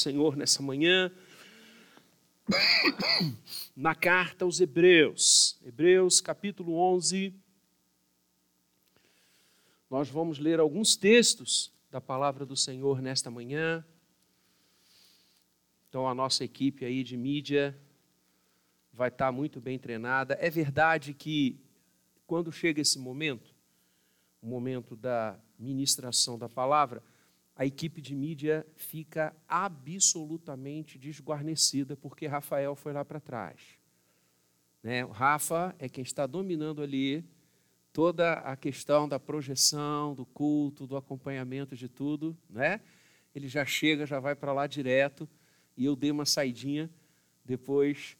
Senhor nessa manhã na carta aos Hebreus, Hebreus capítulo 11. Nós vamos ler alguns textos da palavra do Senhor nesta manhã. Então a nossa equipe aí de mídia vai estar muito bem treinada. É verdade que quando chega esse momento, o momento da ministração da palavra, a equipe de mídia fica absolutamente desguarnecida, porque Rafael foi lá para trás. Né? O Rafa é quem está dominando ali toda a questão da projeção, do culto, do acompanhamento de tudo. Né? Ele já chega, já vai para lá direto, e eu dei uma saidinha depois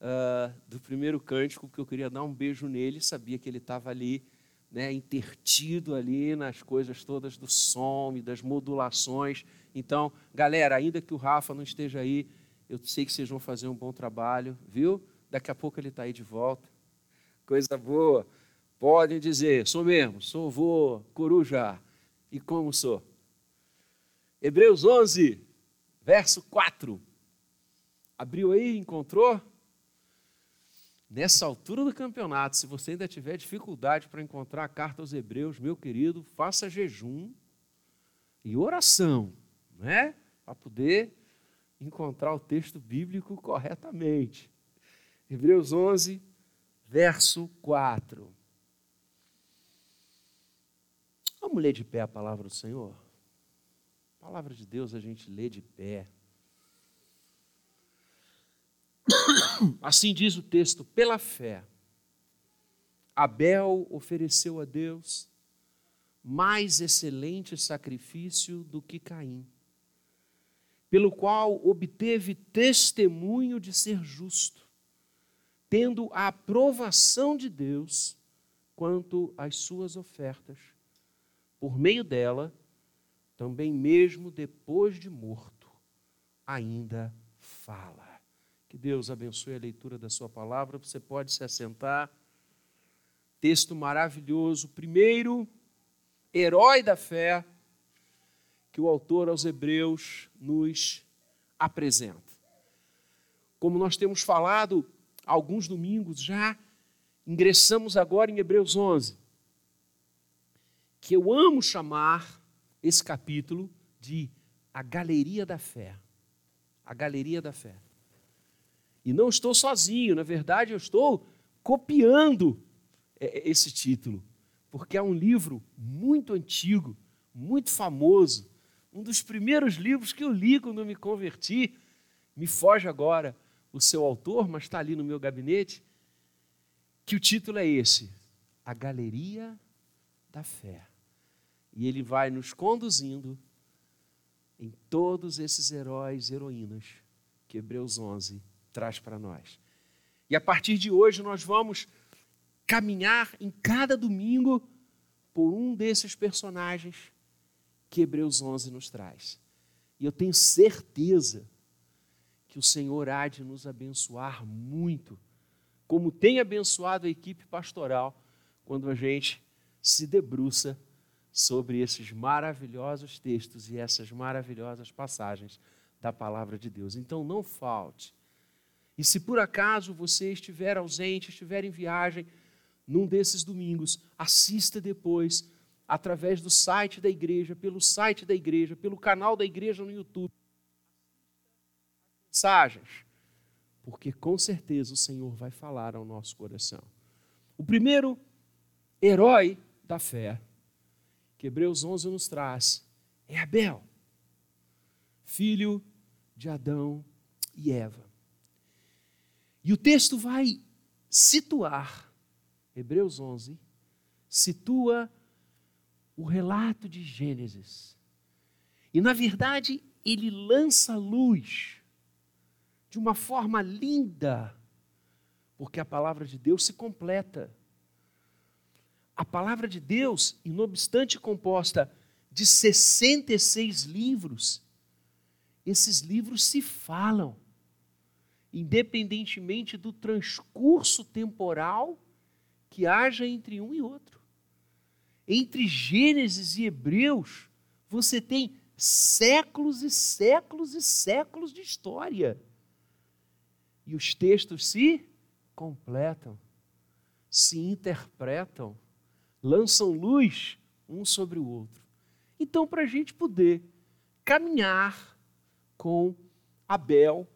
uh, do primeiro cântico, que eu queria dar um beijo nele, sabia que ele estava ali né, intertido ali nas coisas todas do som e das modulações. Então, galera, ainda que o Rafa não esteja aí, eu sei que vocês vão fazer um bom trabalho, viu? Daqui a pouco ele está aí de volta. Coisa boa. Podem dizer, sou mesmo, sou vô, coruja. E como sou? Hebreus 11, verso 4. Abriu aí, encontrou? Nessa altura do campeonato, se você ainda tiver dificuldade para encontrar a carta aos Hebreus, meu querido, faça jejum e oração, né? Para poder encontrar o texto bíblico corretamente. Hebreus 11, verso 4. Vamos ler de pé a palavra do Senhor? A palavra de Deus a gente lê de pé. Assim diz o texto: pela fé, Abel ofereceu a Deus mais excelente sacrifício do que Caim, pelo qual obteve testemunho de ser justo, tendo a aprovação de Deus quanto às suas ofertas. Por meio dela, também mesmo depois de morto, ainda fala. Que Deus abençoe a leitura da Sua palavra. Você pode se assentar. Texto maravilhoso. Primeiro, herói da fé que o autor aos Hebreus nos apresenta. Como nós temos falado alguns domingos já, ingressamos agora em Hebreus 11, que eu amo chamar esse capítulo de a galeria da fé. A galeria da fé. E não estou sozinho, na verdade, eu estou copiando é, é, esse título, porque é um livro muito antigo, muito famoso, um dos primeiros livros que eu li quando me converti. Me foge agora o seu autor, mas está ali no meu gabinete. Que o título é esse: A Galeria da Fé. E ele vai nos conduzindo em todos esses heróis e heroínas que Hebreus 11 traz para nós. E a partir de hoje nós vamos caminhar em cada domingo por um desses personagens que Hebreus 11 nos traz. E eu tenho certeza que o Senhor há de nos abençoar muito, como tem abençoado a equipe pastoral quando a gente se debruça sobre esses maravilhosos textos e essas maravilhosas passagens da palavra de Deus. Então não falte e se por acaso você estiver ausente, estiver em viagem, num desses domingos, assista depois, através do site da igreja, pelo site da igreja, pelo canal da igreja no YouTube. Mensagens, porque com certeza o Senhor vai falar ao nosso coração. O primeiro herói da fé, que Hebreus 11 nos traz, é Abel, filho de Adão e Eva. E o texto vai situar, Hebreus 11, situa o relato de Gênesis. E, na verdade, ele lança luz de uma forma linda, porque a palavra de Deus se completa. A palavra de Deus, e não obstante composta de 66 livros, esses livros se falam independentemente do transcurso temporal que haja entre um e outro. Entre Gênesis e Hebreus, você tem séculos e séculos e séculos de história. E os textos se completam, se interpretam, lançam luz um sobre o outro. Então, para a gente poder caminhar com Abel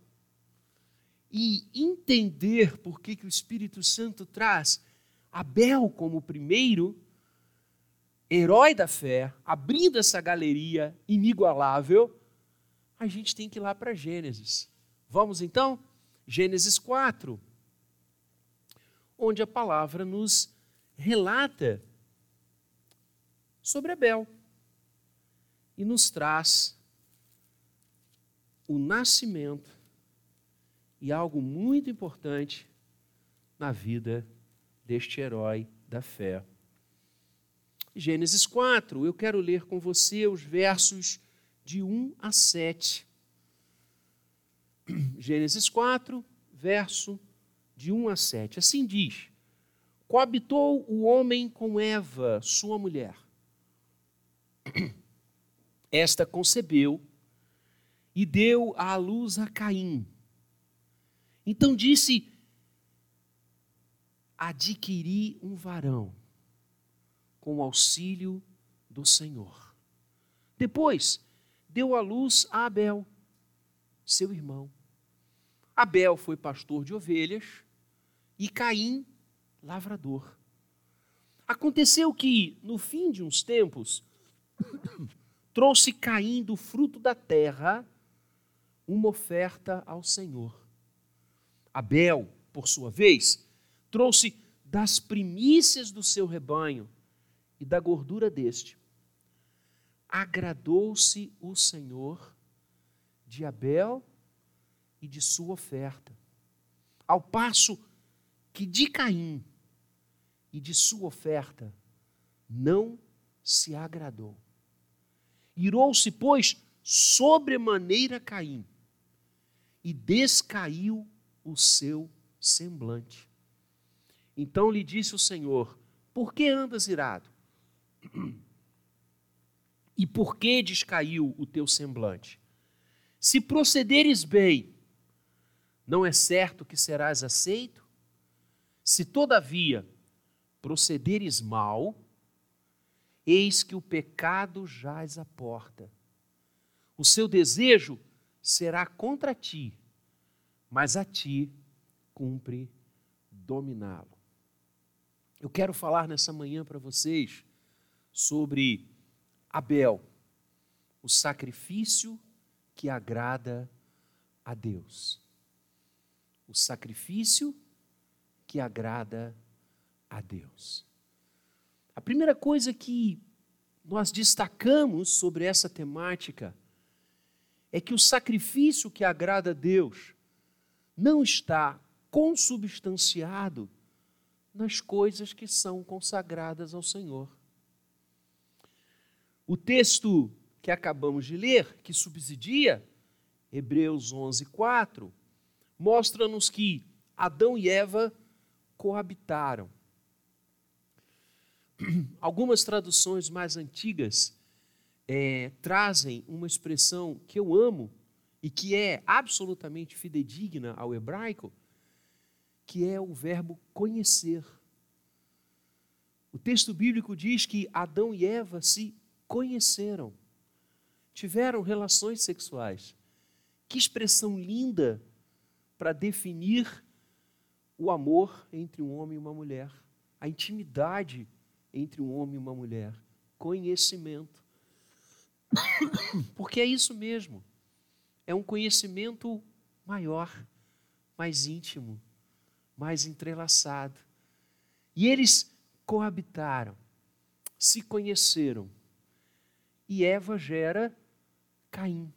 e entender por que, que o Espírito Santo traz Abel como primeiro herói da fé, abrindo essa galeria inigualável, a gente tem que ir lá para Gênesis. Vamos então? Gênesis 4, onde a palavra nos relata sobre Abel e nos traz o nascimento e algo muito importante na vida deste herói da fé. Gênesis 4, eu quero ler com você os versos de 1 a 7. Gênesis 4, verso de 1 a 7. Assim diz: Coabitou o homem com Eva, sua mulher. Esta concebeu e deu à luz a Caim. Então disse: Adquiri um varão com o auxílio do Senhor. Depois, deu à luz a Abel, seu irmão. Abel foi pastor de ovelhas e Caim, lavrador. Aconteceu que, no fim de uns tempos, trouxe Caim do fruto da terra uma oferta ao Senhor. Abel, por sua vez, trouxe das primícias do seu rebanho e da gordura deste. Agradou-se o Senhor de Abel e de sua oferta, ao passo que de Caim e de sua oferta não se agradou. Irou-se, pois, sobremaneira Caim e descaiu o seu semblante. Então lhe disse o Senhor: Por que andas irado? E por que descaiu o teu semblante? Se procederes bem, não é certo que serás aceito? Se, todavia, procederes mal, eis que o pecado jaz à porta. O seu desejo será contra ti, mas a ti cumpre dominá-lo. Eu quero falar nessa manhã para vocês sobre Abel, o sacrifício que agrada a Deus. O sacrifício que agrada a Deus. A primeira coisa que nós destacamos sobre essa temática é que o sacrifício que agrada a Deus não está consubstanciado nas coisas que são consagradas ao Senhor. O texto que acabamos de ler, que subsidia Hebreus 11, 4, mostra-nos que Adão e Eva coabitaram. Algumas traduções mais antigas é, trazem uma expressão que eu amo e que é absolutamente fidedigna ao hebraico, que é o verbo conhecer. O texto bíblico diz que Adão e Eva se conheceram, tiveram relações sexuais. Que expressão linda para definir o amor entre um homem e uma mulher, a intimidade entre um homem e uma mulher, conhecimento. Porque é isso mesmo. É um conhecimento maior, mais íntimo, mais entrelaçado. E eles coabitaram, se conheceram. E Eva gera Caim.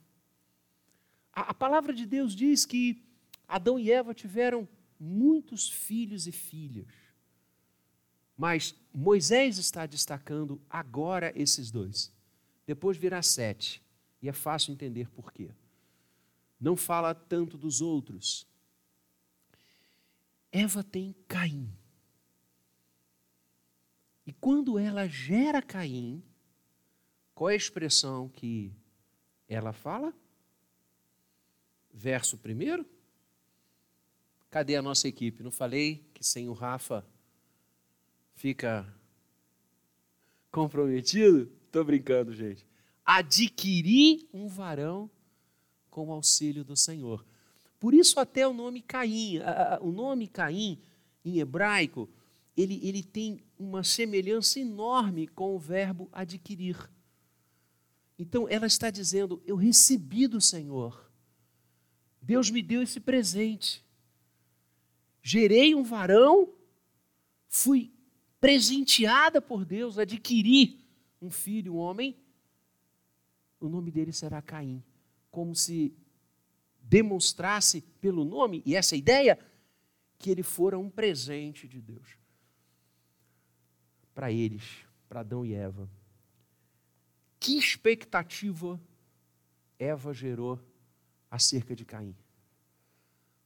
A, a palavra de Deus diz que Adão e Eva tiveram muitos filhos e filhas. Mas Moisés está destacando agora esses dois. Depois virá sete. E é fácil entender por quê. Não fala tanto dos outros. Eva tem Caim. E quando ela gera Caim, qual é a expressão que Ela fala? Verso primeiro? Cadê a nossa equipe? Não falei que sem o Rafa fica comprometido? Estou brincando, gente. Adquirir um varão com o auxílio do Senhor. Por isso até o nome Caim, o nome Caim em hebraico, ele, ele tem uma semelhança enorme com o verbo adquirir. Então ela está dizendo: Eu recebi do Senhor. Deus me deu esse presente. Gerei um varão, fui presenteada por Deus, adquiri um filho, um homem. O nome dele será Caim. Como se demonstrasse pelo nome e essa ideia que ele fora um presente de Deus para eles, para Adão e Eva. Que expectativa Eva gerou acerca de Caim,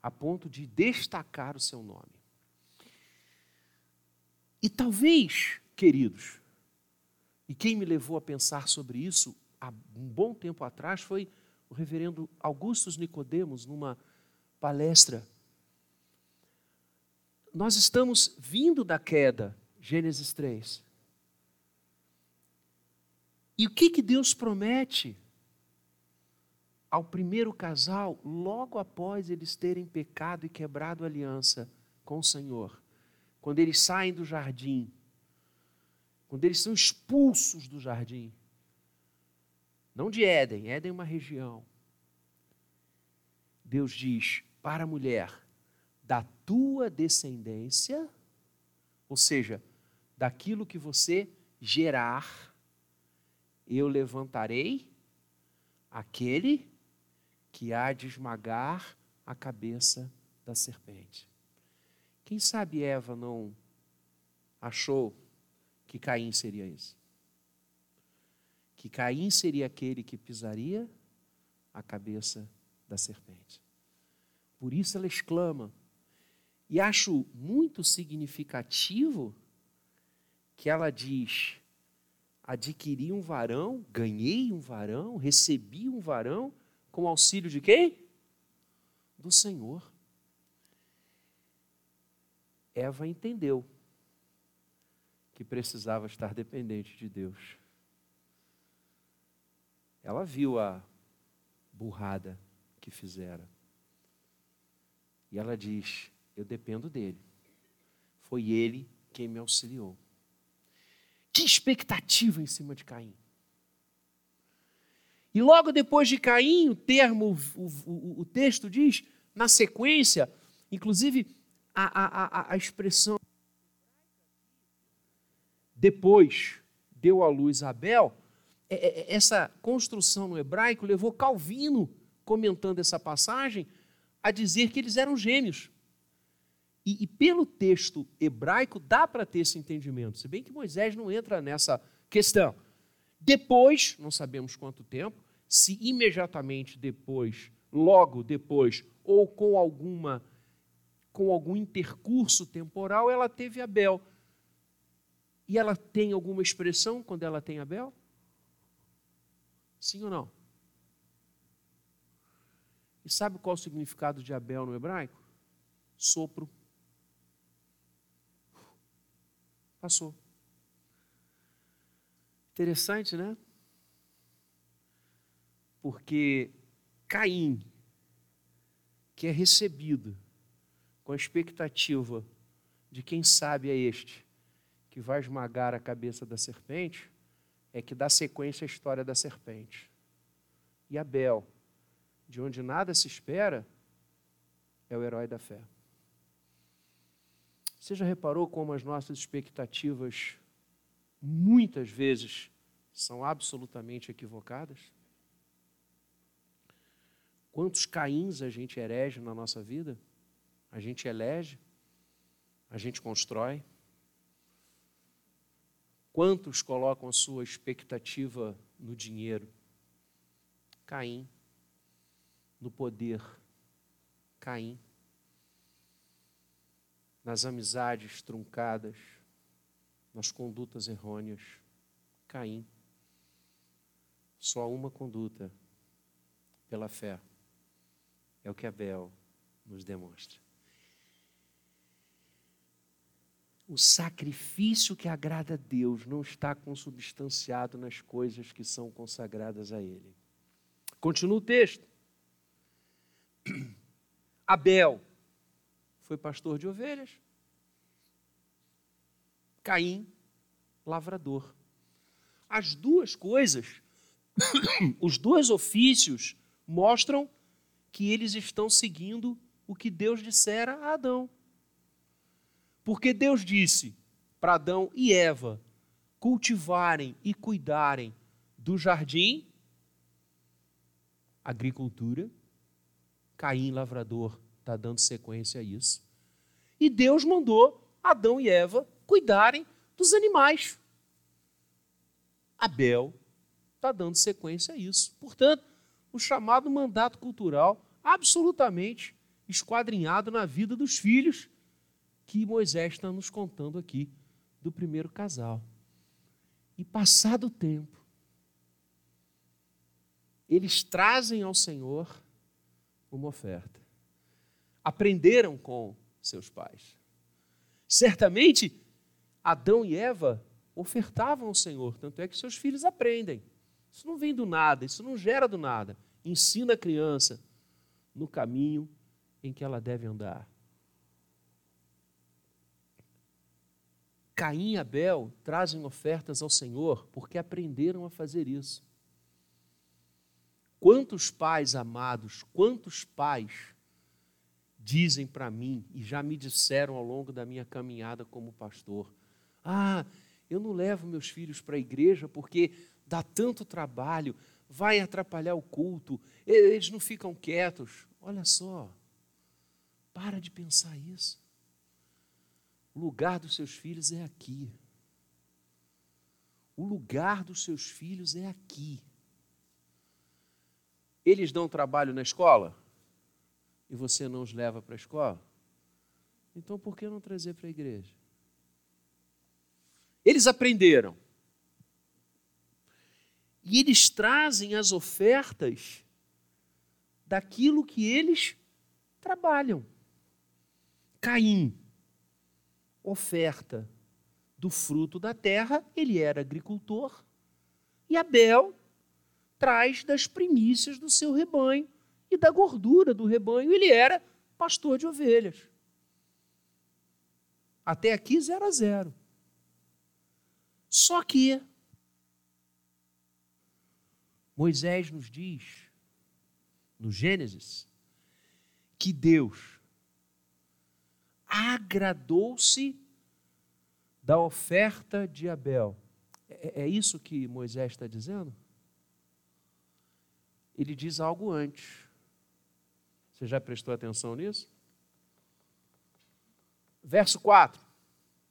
a ponto de destacar o seu nome. E talvez, queridos, e quem me levou a pensar sobre isso há um bom tempo atrás foi o reverendo Augustus Nicodemos, numa palestra. Nós estamos vindo da queda, Gênesis 3. E o que, que Deus promete ao primeiro casal, logo após eles terem pecado e quebrado a aliança com o Senhor? Quando eles saem do jardim, quando eles são expulsos do jardim, não de Éden, Éden é uma região. Deus diz para a mulher: da tua descendência, ou seja, daquilo que você gerar, eu levantarei aquele que há de esmagar a cabeça da serpente. Quem sabe Eva não achou que Caim seria isso? Que Caim seria aquele que pisaria a cabeça da serpente. Por isso ela exclama, e acho muito significativo que ela diz: adquiri um varão, ganhei um varão, recebi um varão, com auxílio de quem? Do Senhor. Eva entendeu que precisava estar dependente de Deus. Ela viu a burrada que fizera. E ela diz: Eu dependo dele. Foi ele quem me auxiliou. Que expectativa em cima de Caim. E logo depois de Caim, o termo, o, o, o texto diz, na sequência, inclusive a, a, a, a expressão depois deu à luz Abel, essa construção no hebraico levou Calvino, comentando essa passagem, a dizer que eles eram gêmeos. E, e pelo texto hebraico dá para ter esse entendimento, se bem que Moisés não entra nessa questão. Depois, não sabemos quanto tempo, se imediatamente depois, logo depois, ou com alguma com algum intercurso temporal, ela teve Abel. E ela tem alguma expressão quando ela tem Abel? Sim ou não? E sabe qual o significado de Abel no hebraico? Sopro. Passou. Interessante, né? Porque Caim, que é recebido com a expectativa de quem sabe é este que vai esmagar a cabeça da serpente, é que dá sequência à história da serpente. E Abel, de onde nada se espera, é o herói da fé. Você já reparou como as nossas expectativas, muitas vezes, são absolutamente equivocadas? Quantos caíns a gente herege na nossa vida? A gente elege, a gente constrói, Quantos colocam sua expectativa no dinheiro? Caim. No poder? Caim. Nas amizades truncadas, nas condutas errôneas? Caim. Só uma conduta pela fé. É o que Abel nos demonstra. O sacrifício que agrada a Deus não está consubstanciado nas coisas que são consagradas a Ele. Continua o texto. Abel foi pastor de ovelhas. Caim, lavrador. As duas coisas, os dois ofícios, mostram que eles estão seguindo o que Deus dissera a Adão. Porque Deus disse para Adão e Eva cultivarem e cuidarem do jardim, agricultura, Caim, lavrador, está dando sequência a isso. E Deus mandou Adão e Eva cuidarem dos animais. Abel está dando sequência a isso. Portanto, o chamado mandato cultural absolutamente esquadrinhado na vida dos filhos que Moisés está nos contando aqui do primeiro casal. E passado o tempo, eles trazem ao Senhor uma oferta. Aprenderam com seus pais. Certamente, Adão e Eva ofertavam ao Senhor, tanto é que seus filhos aprendem. Isso não vem do nada, isso não gera do nada. Ensina a criança no caminho em que ela deve andar. Caim e Abel trazem ofertas ao Senhor porque aprenderam a fazer isso. Quantos pais amados, quantos pais dizem para mim e já me disseram ao longo da minha caminhada como pastor: Ah, eu não levo meus filhos para a igreja porque dá tanto trabalho, vai atrapalhar o culto, eles não ficam quietos. Olha só, para de pensar isso. O lugar dos seus filhos é aqui. O lugar dos seus filhos é aqui. Eles dão trabalho na escola e você não os leva para a escola? Então por que não trazer para a igreja? Eles aprenderam. E eles trazem as ofertas daquilo que eles trabalham. Caim oferta do fruto da terra, ele era agricultor, e Abel traz das primícias do seu rebanho e da gordura do rebanho, ele era pastor de ovelhas. Até aqui, zero a zero. Só que Moisés nos diz, no Gênesis, que Deus agradou-se da oferta de Abel. É, é isso que Moisés está dizendo? Ele diz algo antes. Você já prestou atenção nisso? Verso 4,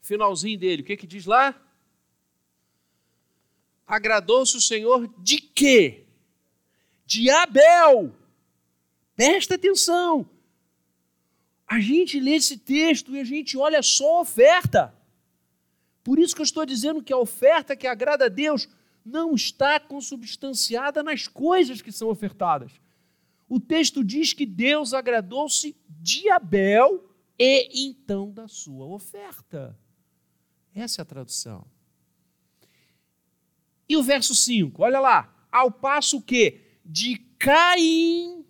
finalzinho dele, o que, que diz lá? Agradou-se o Senhor de quê? De Abel. Presta atenção. A gente lê esse texto e a gente olha só a oferta. Por isso que eu estou dizendo que a oferta que agrada a Deus não está consubstanciada nas coisas que são ofertadas. O texto diz que Deus agradou-se de Abel e então da sua oferta. Essa é a tradução. E o verso 5, olha lá. Ao passo que de Caim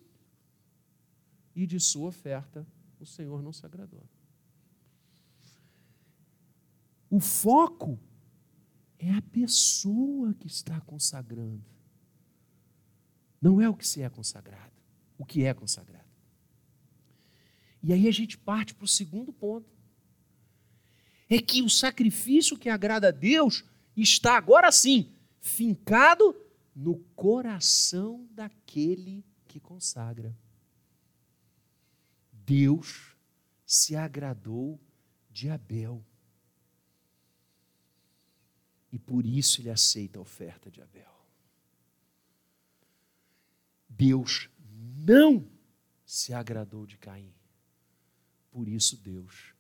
e de sua oferta o Senhor não se agradou. O foco é a pessoa que está consagrando. Não é o que se é consagrado, o que é consagrado. E aí a gente parte para o segundo ponto. É que o sacrifício que agrada a Deus está agora sim fincado no coração daquele que consagra. Deus se agradou de Abel. E por isso ele aceita a oferta de Abel. Deus não se agradou de Caim. Por isso Deus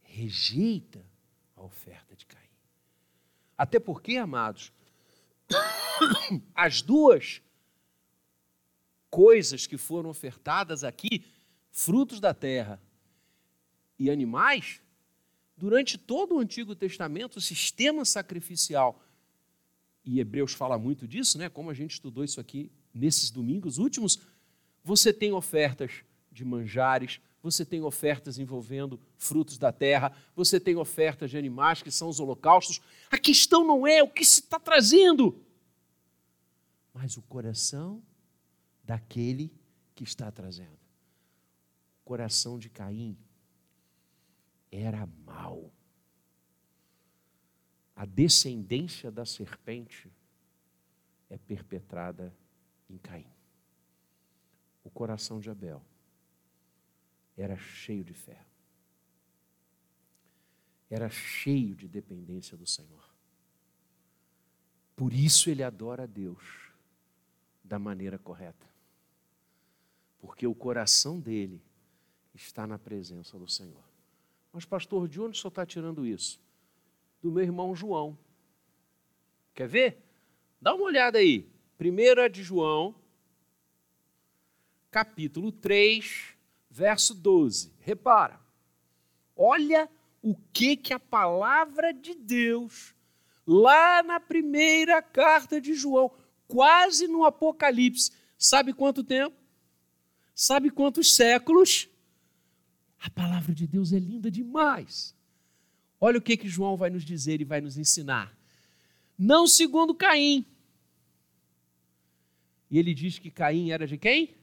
rejeita a oferta de Caim. Até porque, amados, as duas coisas que foram ofertadas aqui, frutos da terra e animais, durante todo o Antigo Testamento, o sistema sacrificial, e Hebreus fala muito disso, né? como a gente estudou isso aqui nesses domingos últimos, você tem ofertas de manjares, você tem ofertas envolvendo frutos da terra, você tem ofertas de animais, que são os holocaustos. A questão não é o que se está trazendo, mas o coração daquele que está trazendo. Coração de Caim era mau. A descendência da serpente é perpetrada em Caim. O coração de Abel era cheio de fé. Era cheio de dependência do Senhor. Por isso ele adora a Deus da maneira correta. Porque o coração dele está na presença do Senhor. Mas, pastor, de onde o senhor está tirando isso? Do meu irmão João. Quer ver? Dá uma olhada aí. Primeira de João, capítulo 3, verso 12. Repara. Olha o que que a palavra de Deus lá na primeira carta de João, quase no Apocalipse, sabe quanto tempo? Sabe quantos séculos? A palavra de Deus é linda demais. Olha o que que João vai nos dizer e vai nos ensinar. Não segundo Caim. E ele diz que Caim era de quem?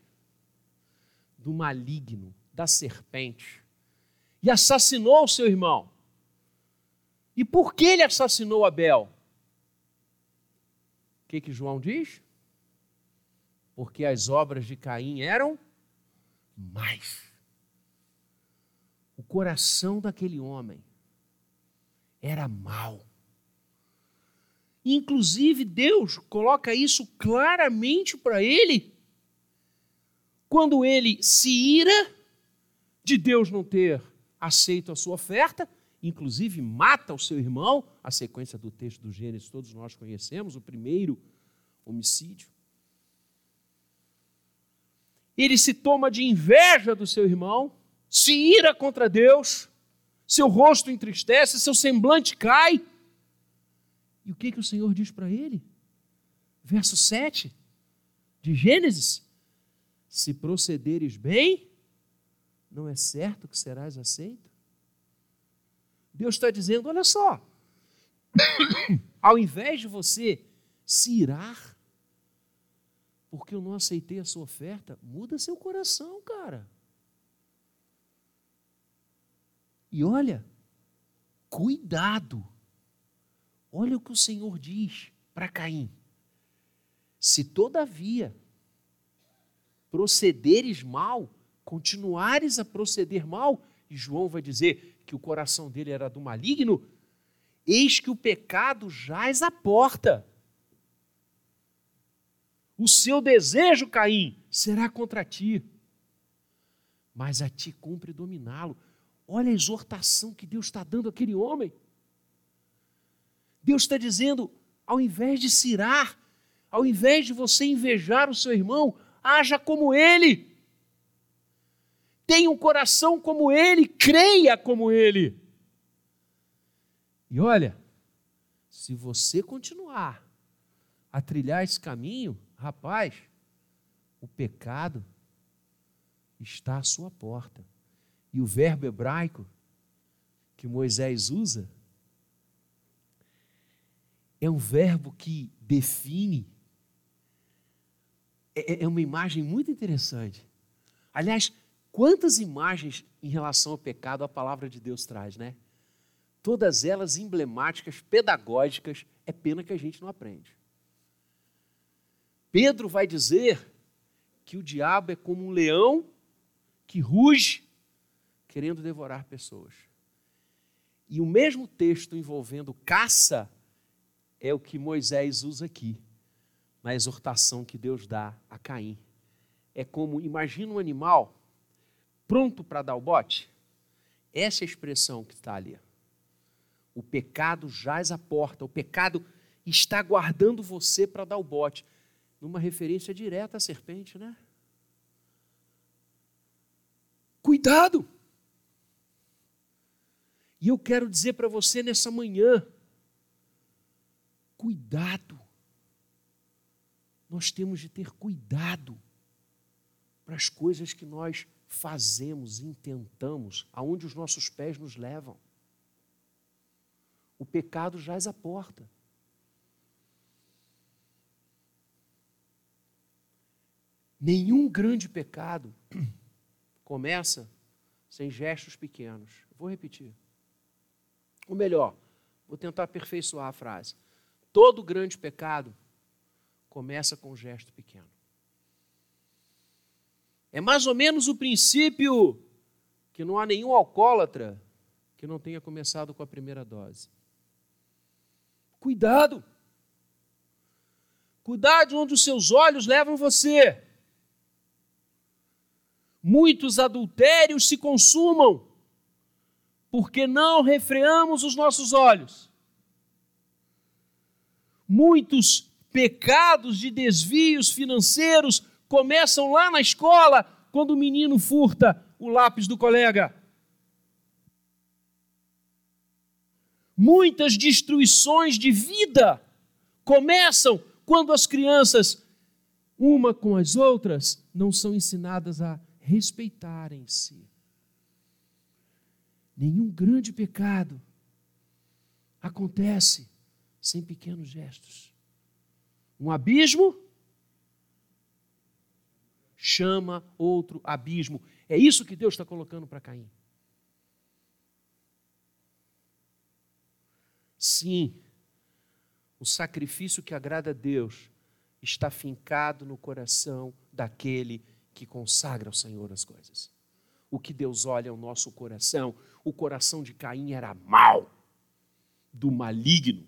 do maligno, da serpente, e assassinou o seu irmão. E por que ele assassinou Abel? O que, que João diz? Porque as obras de Caim eram mais. Coração daquele homem era mau. Inclusive, Deus coloca isso claramente para ele quando ele se ira de Deus não ter aceito a sua oferta, inclusive mata o seu irmão, a sequência do texto do Gênesis todos nós conhecemos, o primeiro homicídio. Ele se toma de inveja do seu irmão, se ira contra Deus, seu rosto entristece, seu semblante cai. E o que, que o Senhor diz para ele? Verso 7 de Gênesis: se procederes bem, não é certo que serás aceito? Deus está dizendo: olha só, ao invés de você se irar, porque eu não aceitei a sua oferta, muda seu coração, cara. E olha, cuidado. Olha o que o Senhor diz para Caim. Se todavia procederes mal, continuares a proceder mal, e João vai dizer que o coração dele era do maligno, eis que o pecado jaz à porta. O seu desejo, Caim, será contra ti, mas a ti cumpre dominá-lo. Olha a exortação que Deus está dando àquele homem. Deus está dizendo: ao invés de cirar, ao invés de você invejar o seu irmão, haja como ele. Tenha um coração como ele, creia como ele. E olha, se você continuar a trilhar esse caminho, rapaz, o pecado está à sua porta. E o verbo hebraico que Moisés usa é um verbo que define é, é, é uma imagem muito interessante. Aliás, quantas imagens em relação ao pecado a palavra de Deus traz, né? Todas elas emblemáticas, pedagógicas, é pena que a gente não aprende. Pedro vai dizer que o diabo é como um leão que ruge querendo devorar pessoas. E o mesmo texto envolvendo caça é o que Moisés usa aqui na exortação que Deus dá a Caim. É como, imagina um animal pronto para dar o bote. Essa é a expressão que está ali. O pecado jaz à porta, o pecado está guardando você para dar o bote. Numa referência direta à serpente, né? Cuidado! E eu quero dizer para você nessa manhã: cuidado. Nós temos de ter cuidado para as coisas que nós fazemos, intentamos, aonde os nossos pés nos levam. O pecado jaz à porta. Nenhum grande pecado começa sem gestos pequenos. Vou repetir. Ou melhor, vou tentar aperfeiçoar a frase. Todo grande pecado começa com um gesto pequeno. É mais ou menos o princípio que não há nenhum alcoólatra que não tenha começado com a primeira dose. Cuidado! Cuidado onde os seus olhos levam você. Muitos adultérios se consumam porque não refreamos os nossos olhos. Muitos pecados de desvios financeiros começam lá na escola, quando o menino furta o lápis do colega. Muitas destruições de vida começam quando as crianças, uma com as outras, não são ensinadas a respeitarem-se. Nenhum grande pecado acontece sem pequenos gestos. Um abismo chama outro abismo. É isso que Deus está colocando para Caim. Sim, o sacrifício que agrada a Deus está fincado no coração daquele que consagra ao Senhor as coisas. O que Deus olha é o nosso coração, o coração de Caim era mau, do maligno.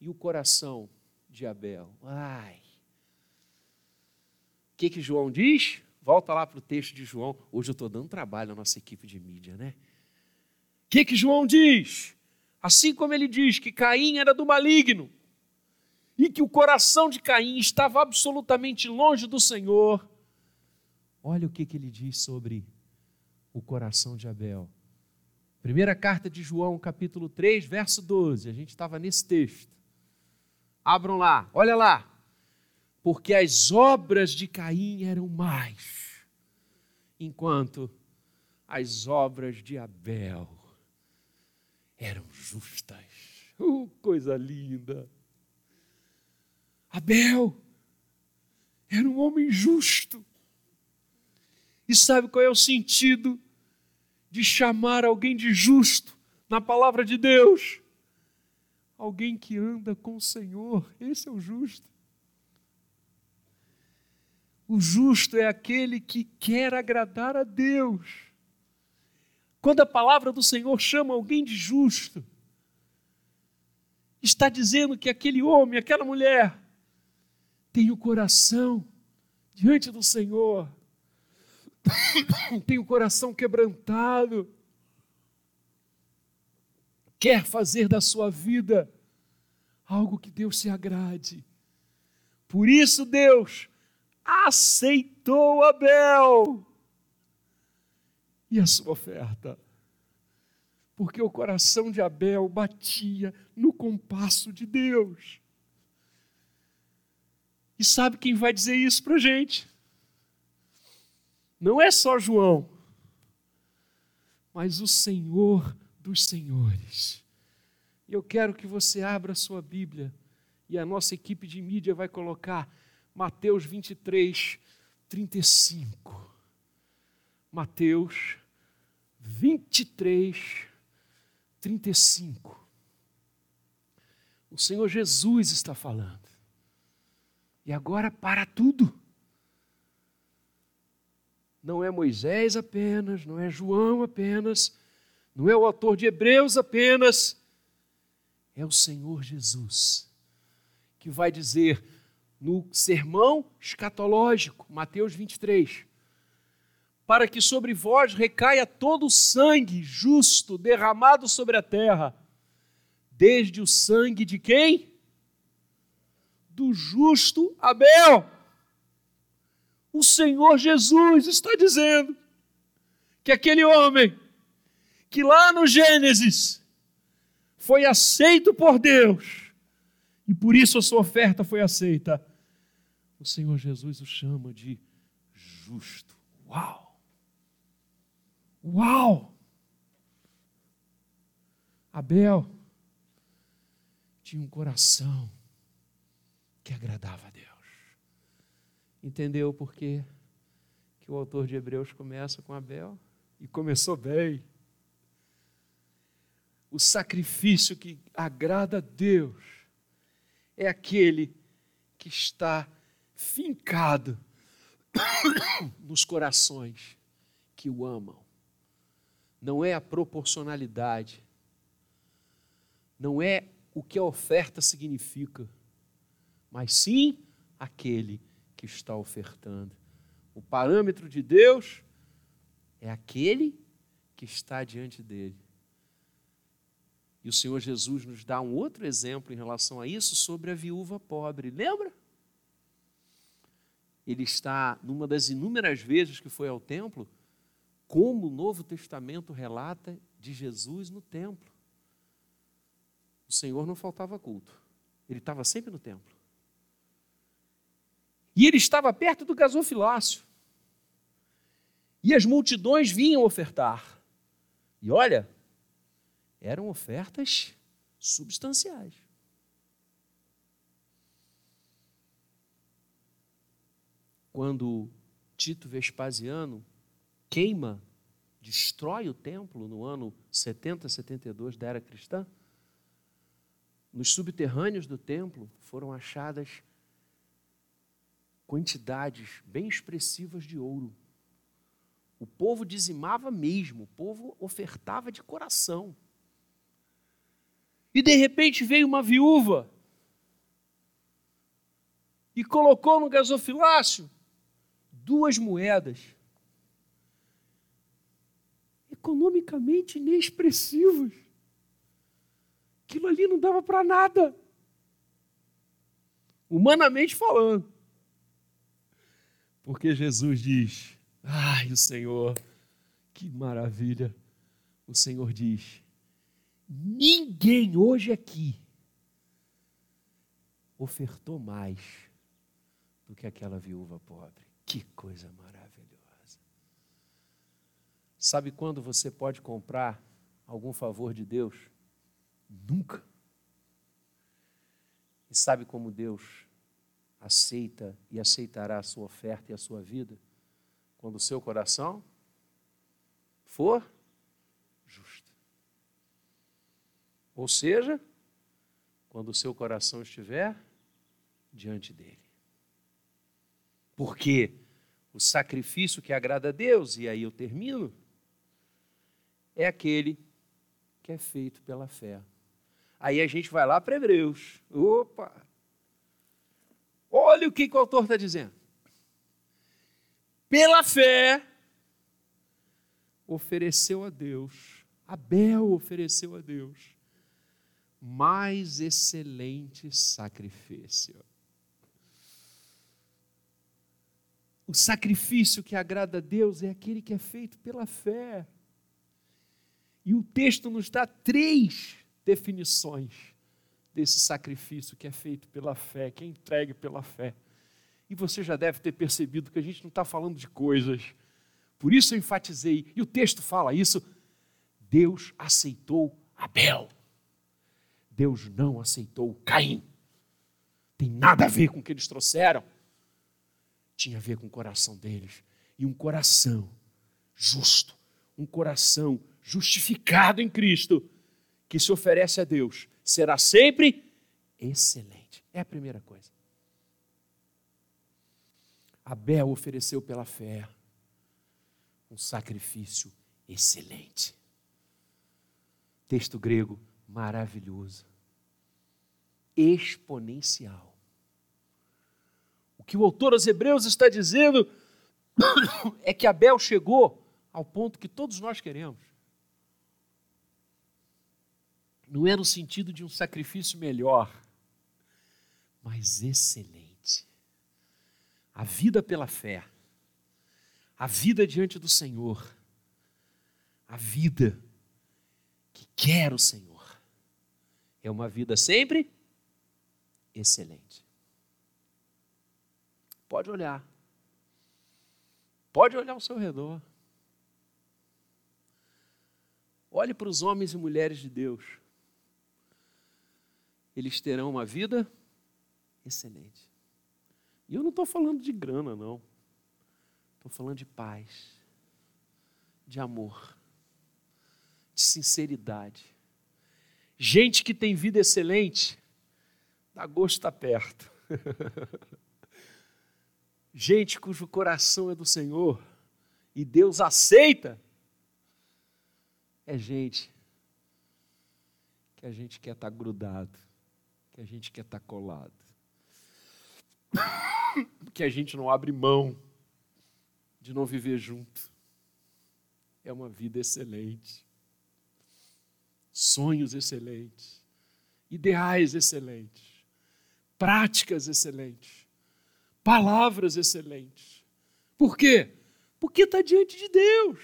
E o coração de Abel? Ai. O que, que João diz? Volta lá para o texto de João. Hoje eu estou dando trabalho à nossa equipe de mídia, né? O que, que João diz? Assim como ele diz que Caim era do maligno e que o coração de Caim estava absolutamente longe do Senhor, olha o que, que ele diz sobre o coração de Abel. Primeira carta de João, capítulo 3, verso 12. A gente estava nesse texto. Abram lá, olha lá. Porque as obras de Caim eram mais, enquanto as obras de Abel eram justas. Uh, coisa linda! Abel era um homem justo. E sabe qual é o sentido de chamar alguém de justo na palavra de Deus. Alguém que anda com o Senhor, esse é o justo. O justo é aquele que quer agradar a Deus. Quando a palavra do Senhor chama alguém de justo, está dizendo que aquele homem, aquela mulher, tem o coração diante do Senhor tem o coração quebrantado, quer fazer da sua vida algo que Deus se agrade. Por isso Deus aceitou Abel e a sua oferta. Porque o coração de Abel batia no compasso de Deus. E sabe quem vai dizer isso para a gente? Não é só João, mas o Senhor dos Senhores. E eu quero que você abra a sua Bíblia e a nossa equipe de mídia vai colocar Mateus 23, 35. Mateus 23, 35. O Senhor Jesus está falando. E agora para tudo não é Moisés apenas, não é João apenas, não é o autor de Hebreus apenas, é o Senhor Jesus, que vai dizer no sermão escatológico, Mateus 23, para que sobre vós recaia todo o sangue justo derramado sobre a terra, desde o sangue de quem? Do justo Abel o Senhor Jesus está dizendo: que aquele homem, que lá no Gênesis foi aceito por Deus, e por isso a sua oferta foi aceita, o Senhor Jesus o chama de justo. Uau! Uau! Abel tinha um coração que agradava a Deus. Entendeu por quê? que o autor de Hebreus começa com Abel? E começou bem. O sacrifício que agrada a Deus é aquele que está fincado nos corações que o amam. Não é a proporcionalidade, não é o que a oferta significa, mas sim aquele que está ofertando. O parâmetro de Deus é aquele que está diante dele. E o Senhor Jesus nos dá um outro exemplo em relação a isso sobre a viúva pobre. Lembra? Ele está, numa das inúmeras vezes que foi ao templo, como o Novo Testamento relata de Jesus no templo. O Senhor não faltava culto, ele estava sempre no templo. E ele estava perto do gasofilácio. E as multidões vinham ofertar. E olha, eram ofertas substanciais. Quando Tito Vespasiano queima, destrói o templo no ano 70, 72 da era cristã, nos subterrâneos do templo foram achadas quantidades bem expressivas de ouro. O povo dizimava mesmo, o povo ofertava de coração. E de repente veio uma viúva e colocou no gasofilácio duas moedas, economicamente inexpressivas. Aquilo ali não dava para nada, humanamente falando. Porque Jesus diz: Ai, o Senhor, que maravilha. O Senhor diz: ninguém hoje aqui ofertou mais do que aquela viúva pobre. Que coisa maravilhosa. Sabe quando você pode comprar algum favor de Deus? Nunca. E sabe como Deus aceita e aceitará a sua oferta e a sua vida? quando o seu coração for justo. Ou seja, quando o seu coração estiver diante dele. Porque o sacrifício que agrada a Deus, e aí eu termino, é aquele que é feito pela fé. Aí a gente vai lá para Hebreus. Opa! Olha o que, que o autor está dizendo pela fé, ofereceu a Deus, Abel ofereceu a Deus, mais excelente sacrifício. O sacrifício que agrada a Deus é aquele que é feito pela fé. E o texto nos dá três definições desse sacrifício que é feito pela fé, que é entregue pela fé. E você já deve ter percebido que a gente não está falando de coisas. Por isso eu enfatizei, e o texto fala isso: Deus aceitou Abel. Deus não aceitou Caim. Tem nada a ver com o que eles trouxeram. Tinha a ver com o coração deles. E um coração justo, um coração justificado em Cristo, que se oferece a Deus, será sempre excelente. É a primeira coisa. Abel ofereceu pela fé um sacrifício excelente. Texto grego maravilhoso, exponencial. O que o autor aos Hebreus está dizendo é que Abel chegou ao ponto que todos nós queremos. Não é no sentido de um sacrifício melhor, mas excelente a vida pela fé, a vida diante do Senhor, A vida que quer o Senhor é uma vida sempre excelente. Pode olhar. Pode olhar ao seu redor. Olhe para os homens e mulheres de Deus. Eles terão uma vida excelente. E eu não estou falando de grana, não. Estou falando de paz, de amor, de sinceridade. Gente que tem vida excelente, dá gosto estar perto. Gente cujo coração é do Senhor e Deus aceita, é gente que a gente quer estar grudado, que a gente quer estar colado, que a gente não abre mão de não viver junto. É uma vida excelente, sonhos excelentes, ideais excelentes, práticas excelentes palavras excelentes. Por quê? Porque está diante de Deus.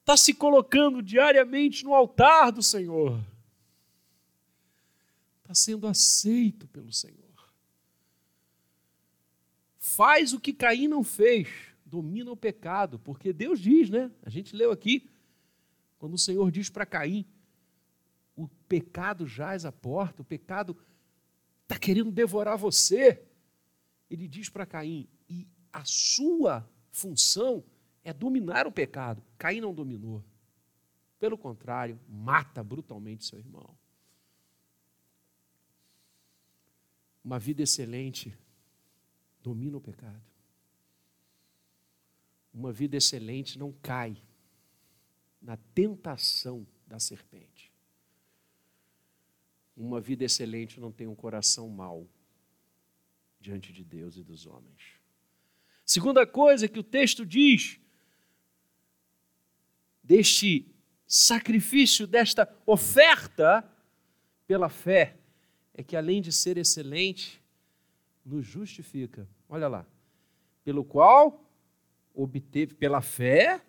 Está se colocando diariamente no altar do Senhor. Está sendo aceito pelo Senhor. Faz o que Caim não fez, domina o pecado, porque Deus diz, né? A gente leu aqui, quando o Senhor diz para Caim: o pecado jaz à porta, o pecado está querendo devorar você. Ele diz para Caim, e a sua função é dominar o pecado. Caim não dominou. Pelo contrário, mata brutalmente seu irmão. Uma vida excelente domina o pecado. Uma vida excelente não cai na tentação da serpente. Uma vida excelente não tem um coração mau diante de Deus e dos homens. Segunda coisa que o texto diz deste sacrifício, desta oferta pela fé, é que além de ser excelente, nos justifica. Olha lá. Pelo qual obteve, pela fé,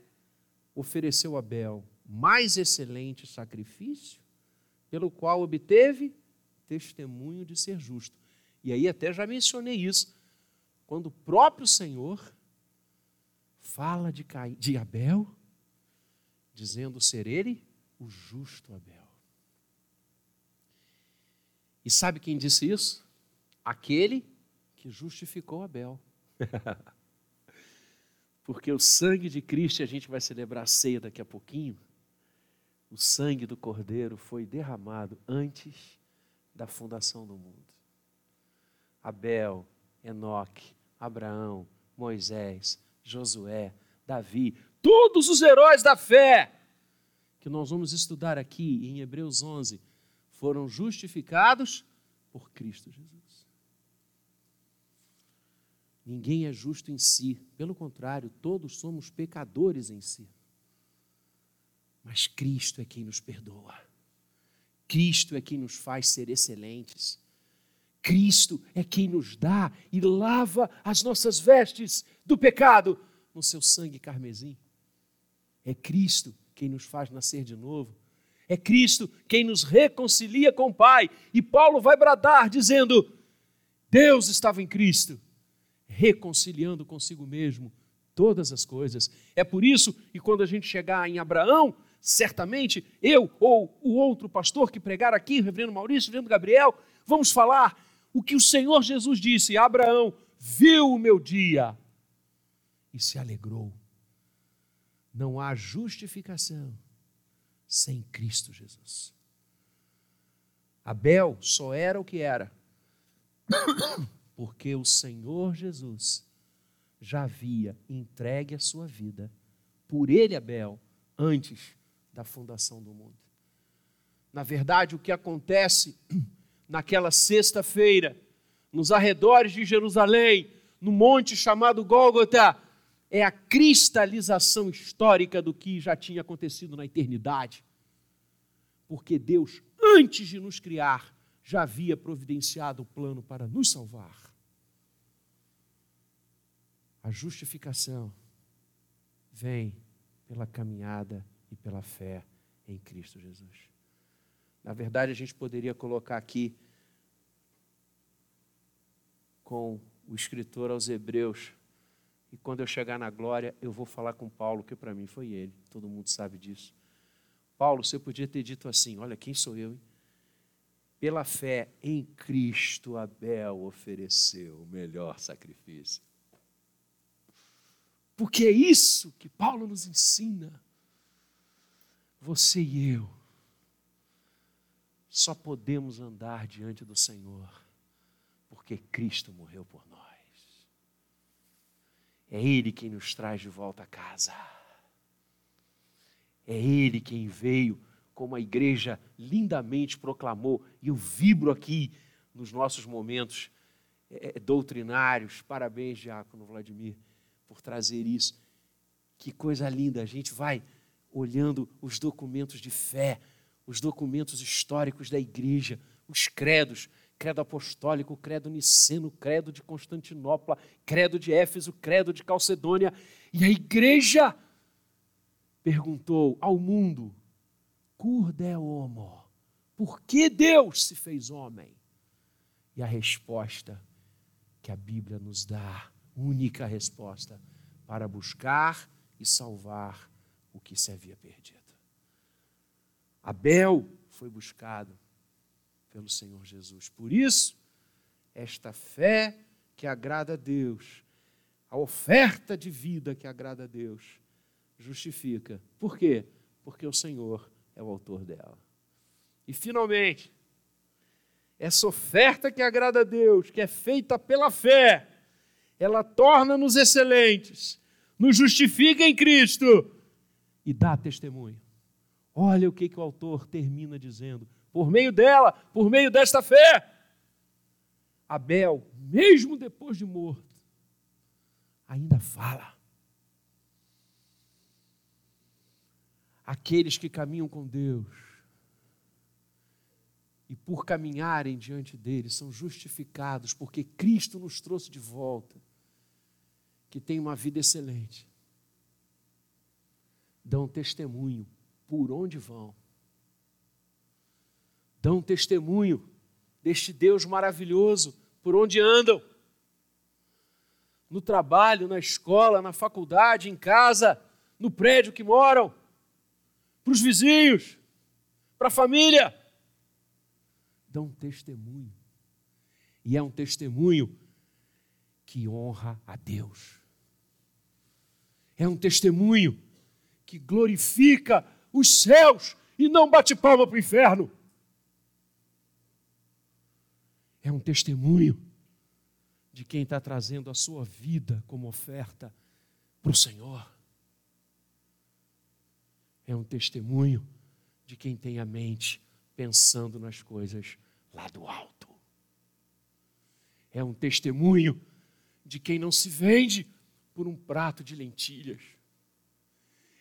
ofereceu Abel mais excelente sacrifício pelo qual obteve testemunho de ser justo. E aí até já mencionei isso. Quando o próprio Senhor fala de, Caim, de Abel, dizendo ser ele o justo Abel. E sabe quem disse isso? Aquele que justificou Abel. Porque o sangue de Cristo, a gente vai celebrar a ceia daqui a pouquinho, o sangue do Cordeiro foi derramado antes da fundação do mundo. Abel, Enoque, Abraão, Moisés, Josué, Davi, todos os heróis da fé que nós vamos estudar aqui em Hebreus 11 foram justificados por Cristo Jesus. Ninguém é justo em si, pelo contrário, todos somos pecadores em si. Mas Cristo é quem nos perdoa. Cristo é quem nos faz ser excelentes. Cristo é quem nos dá e lava as nossas vestes do pecado no seu sangue carmesim. É Cristo quem nos faz nascer de novo. É Cristo quem nos reconcilia com o Pai. E Paulo vai bradar dizendo: Deus estava em Cristo, reconciliando consigo mesmo todas as coisas. É por isso que quando a gente chegar em Abraão, certamente eu ou o outro pastor que pregar aqui, reverendo Maurício, reverendo Gabriel, vamos falar o que o Senhor Jesus disse: Abraão viu o meu dia e se alegrou. Não há justificação sem Cristo Jesus. Abel só era o que era, porque o Senhor Jesus já havia entregue a sua vida por ele, Abel, antes da fundação do mundo. Na verdade, o que acontece naquela sexta-feira, nos arredores de Jerusalém, no monte chamado Gólgota, é a cristalização histórica do que já tinha acontecido na eternidade. Porque Deus, antes de nos criar, já havia providenciado o plano para nos salvar. A justificação vem pela caminhada e pela fé em Cristo Jesus. Na verdade, a gente poderia colocar aqui com o escritor aos Hebreus, e quando eu chegar na glória, eu vou falar com Paulo, que para mim foi ele, todo mundo sabe disso. Paulo, você podia ter dito assim: Olha, quem sou eu? Hein? Pela fé em Cristo, Abel ofereceu o melhor sacrifício. Porque é isso que Paulo nos ensina. Você e eu só podemos andar diante do Senhor porque Cristo morreu por nós. É Ele quem nos traz de volta a casa. É Ele quem veio, como a igreja lindamente proclamou, e eu vibro aqui nos nossos momentos é, doutrinários. Parabéns, Diácono Vladimir por trazer isso. Que coisa linda, a gente vai olhando os documentos de fé, os documentos históricos da igreja, os credos, credo apostólico, credo niceno, credo de Constantinopla, credo de Éfeso, credo de Calcedônia, e a igreja perguntou ao mundo: Curde é homo? Por que Deus se fez homem? E a resposta que a Bíblia nos dá única resposta para buscar e salvar o que se havia perdido. Abel foi buscado pelo Senhor Jesus. Por isso, esta fé que agrada a Deus, a oferta de vida que agrada a Deus, justifica. Por quê? Porque o Senhor é o autor dela. E finalmente, essa oferta que agrada a Deus, que é feita pela fé, ela torna-nos excelentes, nos justifica em Cristo e dá testemunho. Olha o que, que o autor termina dizendo. Por meio dela, por meio desta fé, Abel, mesmo depois de morto, ainda fala. Aqueles que caminham com Deus e por caminharem diante dele são justificados porque Cristo nos trouxe de volta que têm uma vida excelente, dão testemunho por onde vão, dão testemunho deste Deus maravilhoso por onde andam, no trabalho, na escola, na faculdade, em casa, no prédio que moram, para os vizinhos, para a família. Dão testemunho. E é um testemunho que honra a Deus é um testemunho que glorifica os céus e não bate palma para o inferno. É um testemunho de quem está trazendo a sua vida como oferta para o Senhor. É um testemunho de quem tem a mente pensando nas coisas lá do alto. É um testemunho de quem não se vende por um prato de lentilhas.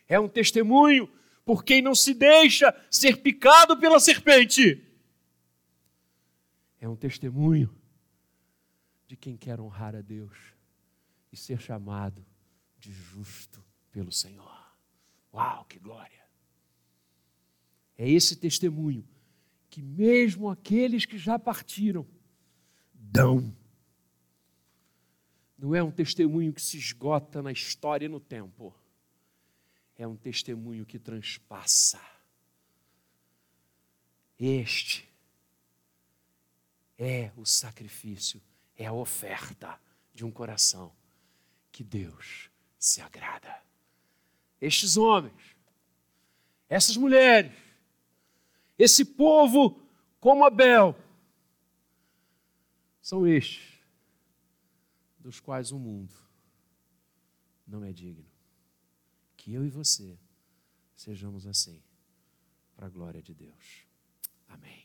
É um testemunho por quem não se deixa ser picado pela serpente. É um testemunho de quem quer honrar a Deus e ser chamado de justo pelo Senhor. Uau, que glória! É esse testemunho que, mesmo aqueles que já partiram, dão não é um testemunho que se esgota na história e no tempo. É um testemunho que transpassa. Este é o sacrifício, é a oferta de um coração que Deus se agrada. Estes homens, essas mulheres, esse povo como Abel, são estes dos quais o mundo não é digno. Que eu e você sejamos assim, para a glória de Deus. Amém.